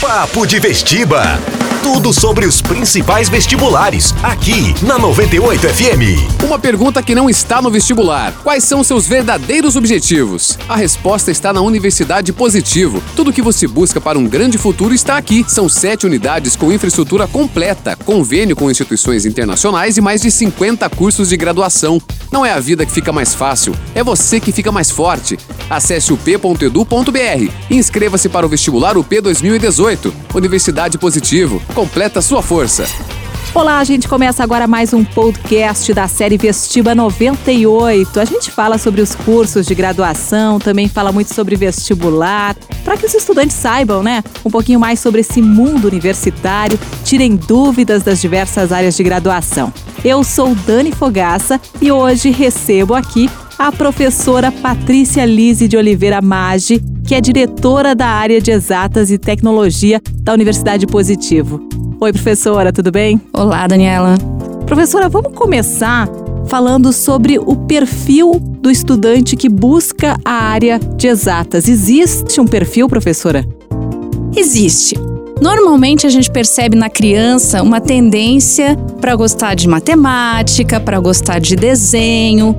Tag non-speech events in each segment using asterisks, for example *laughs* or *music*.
Papo de Vestiba. Tudo sobre os principais vestibulares, aqui na 98 FM. Uma pergunta que não está no vestibular: quais são seus verdadeiros objetivos? A resposta está na Universidade Positivo. Tudo que você busca para um grande futuro está aqui. São sete unidades com infraestrutura completa, convênio com instituições internacionais e mais de 50 cursos de graduação. Não é a vida que fica mais fácil, é você que fica mais forte. Acesse o p.edu.br e inscreva-se para o vestibular UP 2018. Universidade Positivo completa sua força. Olá, a gente começa agora mais um podcast da série Vestiba 98. A gente fala sobre os cursos de graduação, também fala muito sobre vestibular, para que os estudantes saibam, né, um pouquinho mais sobre esse mundo universitário, tirem dúvidas das diversas áreas de graduação. Eu sou Dani Fogaça e hoje recebo aqui a professora Patrícia Lise de Oliveira Maggi, que é diretora da área de Exatas e Tecnologia da Universidade Positivo. Oi, professora, tudo bem? Olá, Daniela. Professora, vamos começar falando sobre o perfil do estudante que busca a área de exatas. Existe um perfil, professora? Existe. Normalmente a gente percebe na criança uma tendência para gostar de matemática, para gostar de desenho,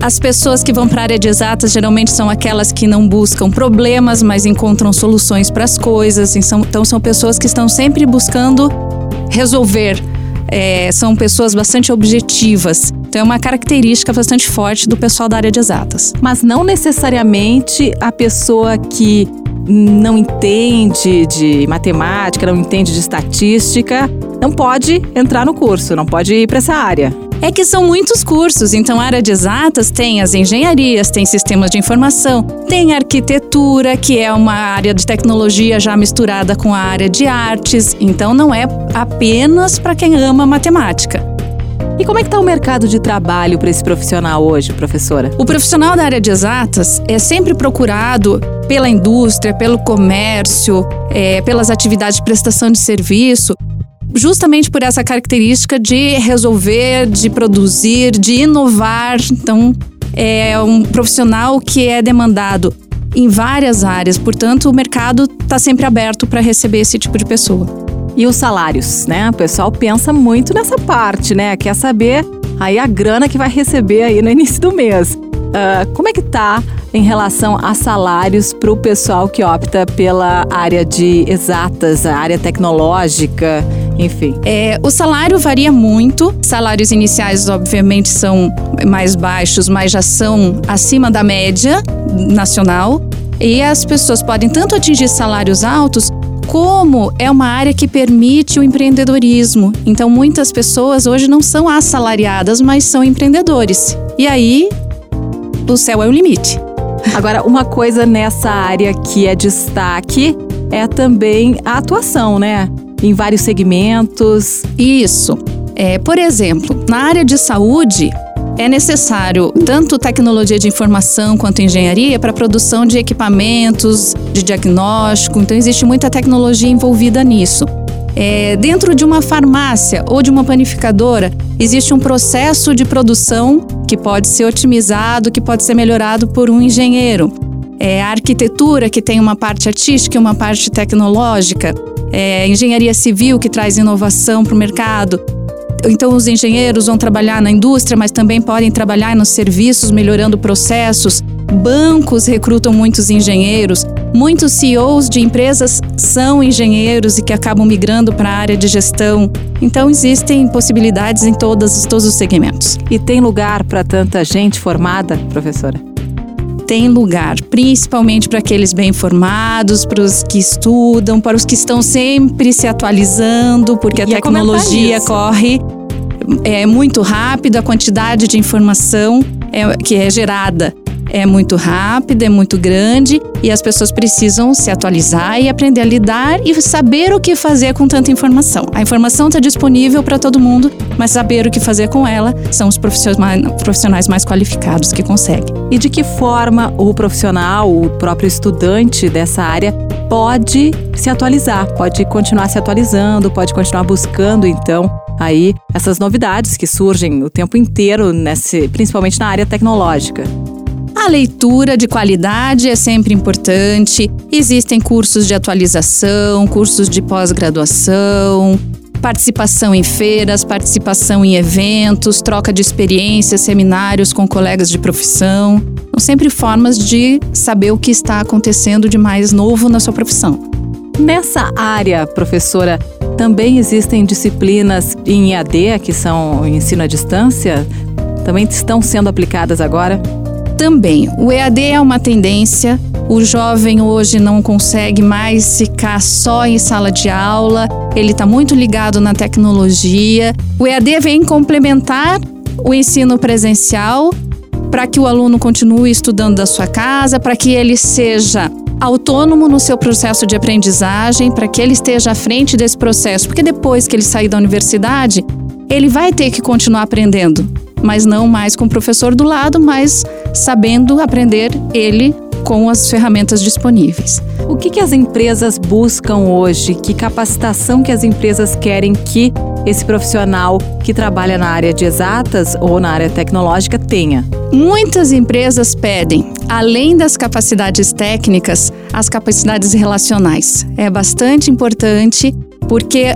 as pessoas que vão para a área de exatas geralmente são aquelas que não buscam problemas, mas encontram soluções para as coisas. Então, são pessoas que estão sempre buscando resolver. É, são pessoas bastante objetivas. Então, é uma característica bastante forte do pessoal da área de exatas. Mas não necessariamente a pessoa que não entende de matemática, não entende de estatística, não pode entrar no curso, não pode ir para essa área. É que são muitos cursos, então a área de exatas tem as engenharias, tem sistemas de informação, tem arquitetura, que é uma área de tecnologia já misturada com a área de artes, então não é apenas para quem ama matemática. E como é que está o mercado de trabalho para esse profissional hoje, professora? O profissional da área de exatas é sempre procurado pela indústria, pelo comércio, é, pelas atividades de prestação de serviço, justamente por essa característica de resolver, de produzir, de inovar. Então, é um profissional que é demandado em várias áreas, portanto, o mercado está sempre aberto para receber esse tipo de pessoa. E os salários, né? O pessoal pensa muito nessa parte, né? Quer saber aí a grana que vai receber aí no início do mês. Uh, como é que tá em relação a salários para o pessoal que opta pela área de exatas, a área tecnológica, enfim? É, o salário varia muito. Salários iniciais, obviamente, são mais baixos, mas já são acima da média nacional. E as pessoas podem tanto atingir salários altos como é uma área que permite o empreendedorismo. Então, muitas pessoas hoje não são assalariadas, mas são empreendedores. E aí, o céu é o limite. Agora, uma coisa nessa área que é destaque é também a atuação, né? Em vários segmentos. Isso. É, por exemplo, na área de saúde, é necessário tanto tecnologia de informação quanto engenharia para a produção de equipamentos, de diagnóstico. Então, existe muita tecnologia envolvida nisso. É, dentro de uma farmácia ou de uma panificadora, existe um processo de produção que pode ser otimizado, que pode ser melhorado por um engenheiro. É, a arquitetura, que tem uma parte artística e uma parte tecnológica. É, engenharia civil, que traz inovação para o mercado. Então, os engenheiros vão trabalhar na indústria, mas também podem trabalhar nos serviços, melhorando processos. Bancos recrutam muitos engenheiros. Muitos CEOs de empresas são engenheiros e que acabam migrando para a área de gestão. Então, existem possibilidades em todos, todos os segmentos. E tem lugar para tanta gente formada, professora? Tem lugar, principalmente para aqueles bem formados, para os que estudam, para os que estão sempre se atualizando, porque a tecnologia corre é muito rápido, a quantidade de informação é, que é gerada é muito rápida, é muito grande e as pessoas precisam se atualizar e aprender a lidar e saber o que fazer com tanta informação. A informação está disponível para todo mundo, mas saber o que fazer com ela são os profissionais mais qualificados que conseguem. E de que forma o profissional, o próprio estudante dessa área, pode se atualizar, pode continuar se atualizando, pode continuar buscando então aí essas novidades que surgem o tempo inteiro, nesse, principalmente na área tecnológica. A leitura de qualidade é sempre importante. Existem cursos de atualização, cursos de pós-graduação, participação em feiras, participação em eventos, troca de experiências, seminários com colegas de profissão. São sempre formas de saber o que está acontecendo de mais novo na sua profissão. Nessa área, professora, também existem disciplinas em EAD, que são ensino à distância? Também estão sendo aplicadas agora? Também. O EAD é uma tendência. O jovem hoje não consegue mais ficar só em sala de aula, ele está muito ligado na tecnologia. O EAD vem complementar o ensino presencial para que o aluno continue estudando da sua casa, para que ele seja autônomo no seu processo de aprendizagem, para que ele esteja à frente desse processo, porque depois que ele sair da universidade, ele vai ter que continuar aprendendo, mas não mais com o professor do lado, mas sabendo aprender ele com as ferramentas disponíveis. O que, que as empresas buscam hoje? Que capacitação que as empresas querem que esse profissional que trabalha na área de exatas ou na área tecnológica tenha? Muitas empresas pedem, além das capacidades técnicas, as capacidades relacionais. É bastante importante porque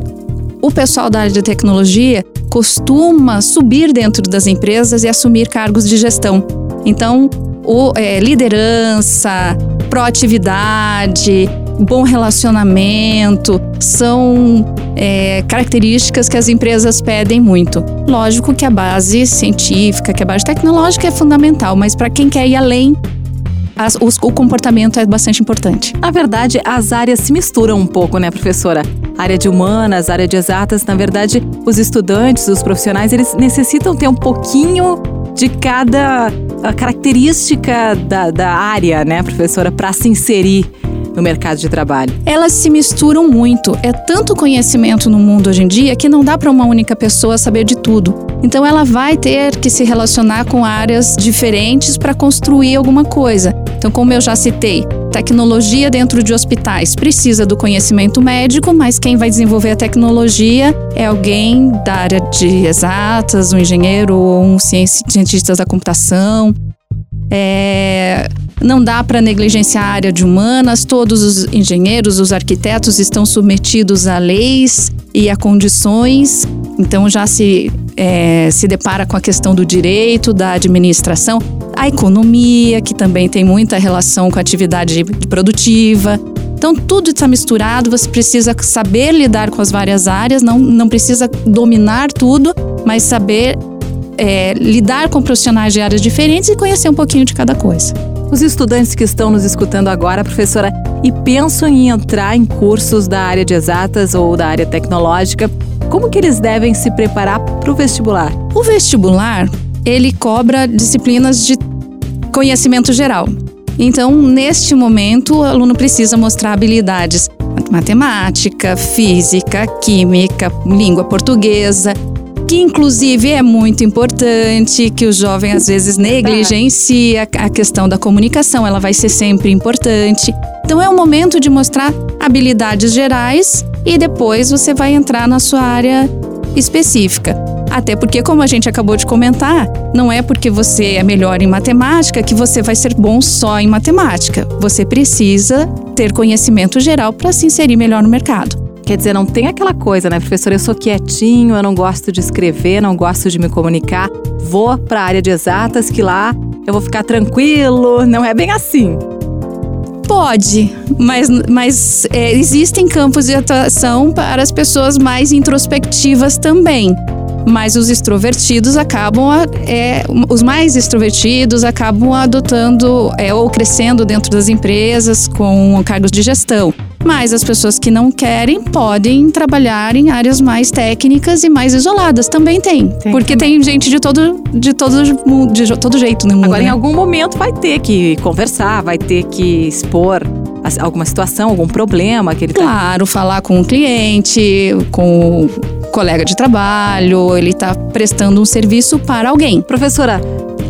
o pessoal da área de tecnologia costuma subir dentro das empresas e assumir cargos de gestão. Então, o, é, liderança, proatividade, bom relacionamento são é, características que as empresas pedem muito. Lógico que a base científica, que a base tecnológica é fundamental, mas para quem quer ir além, as, os, o comportamento é bastante importante. Na verdade, as áreas se misturam um pouco, né, professora? área de humanas, área de exatas, na verdade, os estudantes, os profissionais, eles necessitam ter um pouquinho de cada característica da, da área, né, professora, para se inserir no mercado de trabalho? Elas se misturam muito. É tanto conhecimento no mundo hoje em dia que não dá para uma única pessoa saber de tudo. Então ela vai ter que se relacionar com áreas diferentes para construir alguma coisa. Então, como eu já citei, tecnologia dentro de hospitais precisa do conhecimento médico, mas quem vai desenvolver a tecnologia é alguém da área de exatas, um engenheiro ou um cientista da computação. É, não dá para negligenciar a área de humanas, todos os engenheiros, os arquitetos estão submetidos a leis e a condições, então já se, é, se depara com a questão do direito, da administração, a economia, que também tem muita relação com a atividade produtiva. Então, tudo está misturado, você precisa saber lidar com as várias áreas, não, não precisa dominar tudo, mas saber é, lidar com profissionais de áreas diferentes e conhecer um pouquinho de cada coisa. Os estudantes que estão nos escutando agora, professora, e pensam em entrar em cursos da área de exatas ou da área tecnológica, como que eles devem se preparar para o vestibular? O vestibular, ele cobra disciplinas de conhecimento geral. Então, neste momento, o aluno precisa mostrar habilidades matemática, física, química, língua portuguesa, que inclusive é muito importante, que o jovem às vezes negligencia a questão da comunicação, ela vai ser sempre importante. Então é o momento de mostrar habilidades gerais e depois você vai entrar na sua área específica. Até porque, como a gente acabou de comentar, não é porque você é melhor em matemática que você vai ser bom só em matemática. Você precisa ter conhecimento geral para se inserir melhor no mercado. Quer dizer, não tem aquela coisa, né, professor? Eu sou quietinho, eu não gosto de escrever, não gosto de me comunicar. Vou para a área de exatas, que lá eu vou ficar tranquilo. Não é bem assim. Pode, mas, mas é, existem campos de atuação para as pessoas mais introspectivas também. Mas os extrovertidos acabam, é, os mais extrovertidos acabam adotando é, ou crescendo dentro das empresas com cargos de gestão. Mas as pessoas que não querem podem trabalhar em áreas mais técnicas e mais isoladas. Também tem. tem porque também. tem gente de todo, de, todo, de todo jeito no mundo. Agora, né? em algum momento, vai ter que conversar, vai ter que expor alguma situação, algum problema que ele tá Claro, tá... falar com o cliente, com o colega de trabalho, ele está prestando um serviço para alguém. Professora,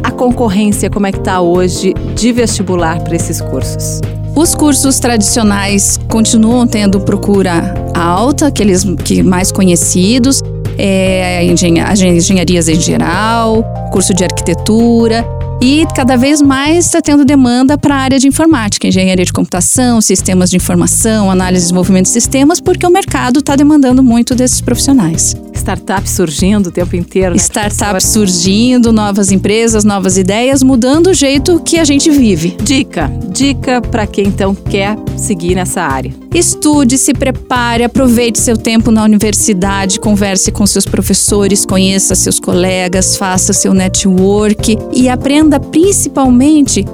a concorrência como é que está hoje de vestibular para esses cursos? Os cursos tradicionais continuam tendo procura alta, aqueles que mais conhecidos, é, as engenharias em geral, curso de arquitetura. E cada vez mais está tendo demanda para a área de informática, engenharia de computação, sistemas de informação, análise e desenvolvimento de sistemas, porque o mercado está demandando muito desses profissionais. Startups surgindo o tempo inteiro. Né, Startups surgindo, novas empresas, novas ideias, mudando o jeito que a gente vive. Dica, dica para quem então quer seguir nessa área. Estude, se prepare, aproveite seu tempo na universidade, converse com seus professores, conheça seus colegas, faça seu network e aprenda principalmente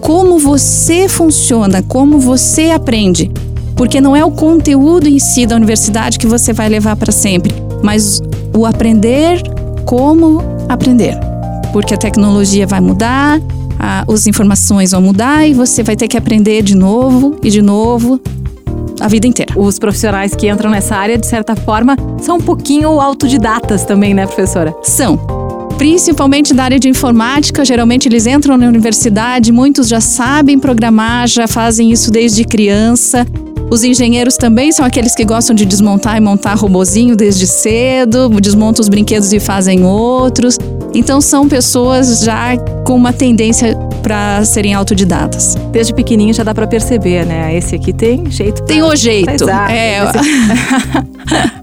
como você funciona, como você aprende. Porque não é o conteúdo em si da universidade que você vai levar para sempre, mas o aprender como aprender. Porque a tecnologia vai mudar, as informações vão mudar e você vai ter que aprender de novo e de novo a vida inteira. Os profissionais que entram nessa área, de certa forma, são um pouquinho autodidatas também, né, professora? São. Principalmente da área de informática, geralmente eles entram na universidade, muitos já sabem programar, já fazem isso desde criança. Os engenheiros também são aqueles que gostam de desmontar e montar robozinho desde cedo, desmontam os brinquedos e fazem outros. Então são pessoas já com uma tendência para serem autodidatas. Desde pequenininho já dá para perceber, né? Esse aqui tem jeito. Tem o jeito. É. *laughs*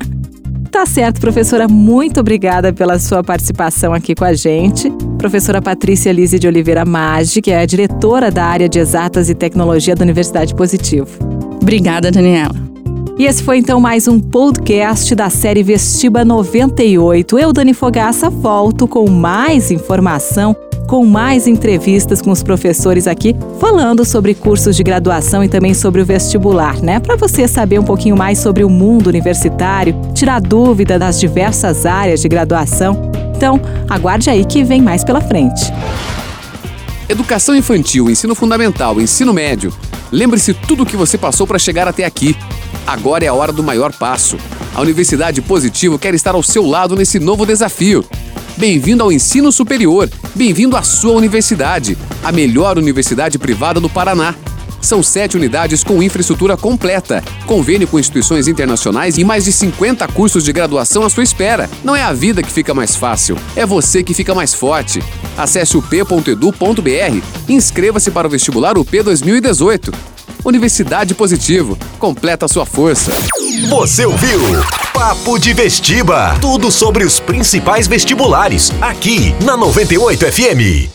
Tá certo, professora. Muito obrigada pela sua participação aqui com a gente. Professora Patrícia Lise de Oliveira Maggi, que é a diretora da área de Exatas e Tecnologia da Universidade Positivo. Obrigada, Daniela. E esse foi então mais um podcast da série Vestiba 98. Eu, Dani Fogaça, volto com mais informação com mais entrevistas com os professores aqui, falando sobre cursos de graduação e também sobre o vestibular, né? Para você saber um pouquinho mais sobre o mundo universitário, tirar dúvida das diversas áreas de graduação. Então, aguarde aí que vem mais pela frente. Educação infantil, ensino fundamental, ensino médio. Lembre-se tudo o que você passou para chegar até aqui. Agora é a hora do maior passo. A Universidade Positivo quer estar ao seu lado nesse novo desafio. Bem-vindo ao ensino superior. Bem-vindo à sua universidade, a melhor universidade privada do Paraná. São sete unidades com infraestrutura completa, convênio com instituições internacionais e mais de 50 cursos de graduação à sua espera. Não é a vida que fica mais fácil, é você que fica mais forte. Acesse o p.edu.br e inscreva-se para o vestibular UP 2018. Universidade Positivo, completa a sua força. Você ouviu? Papo de Vestiba. Tudo sobre os principais vestibulares. Aqui na 98 FM.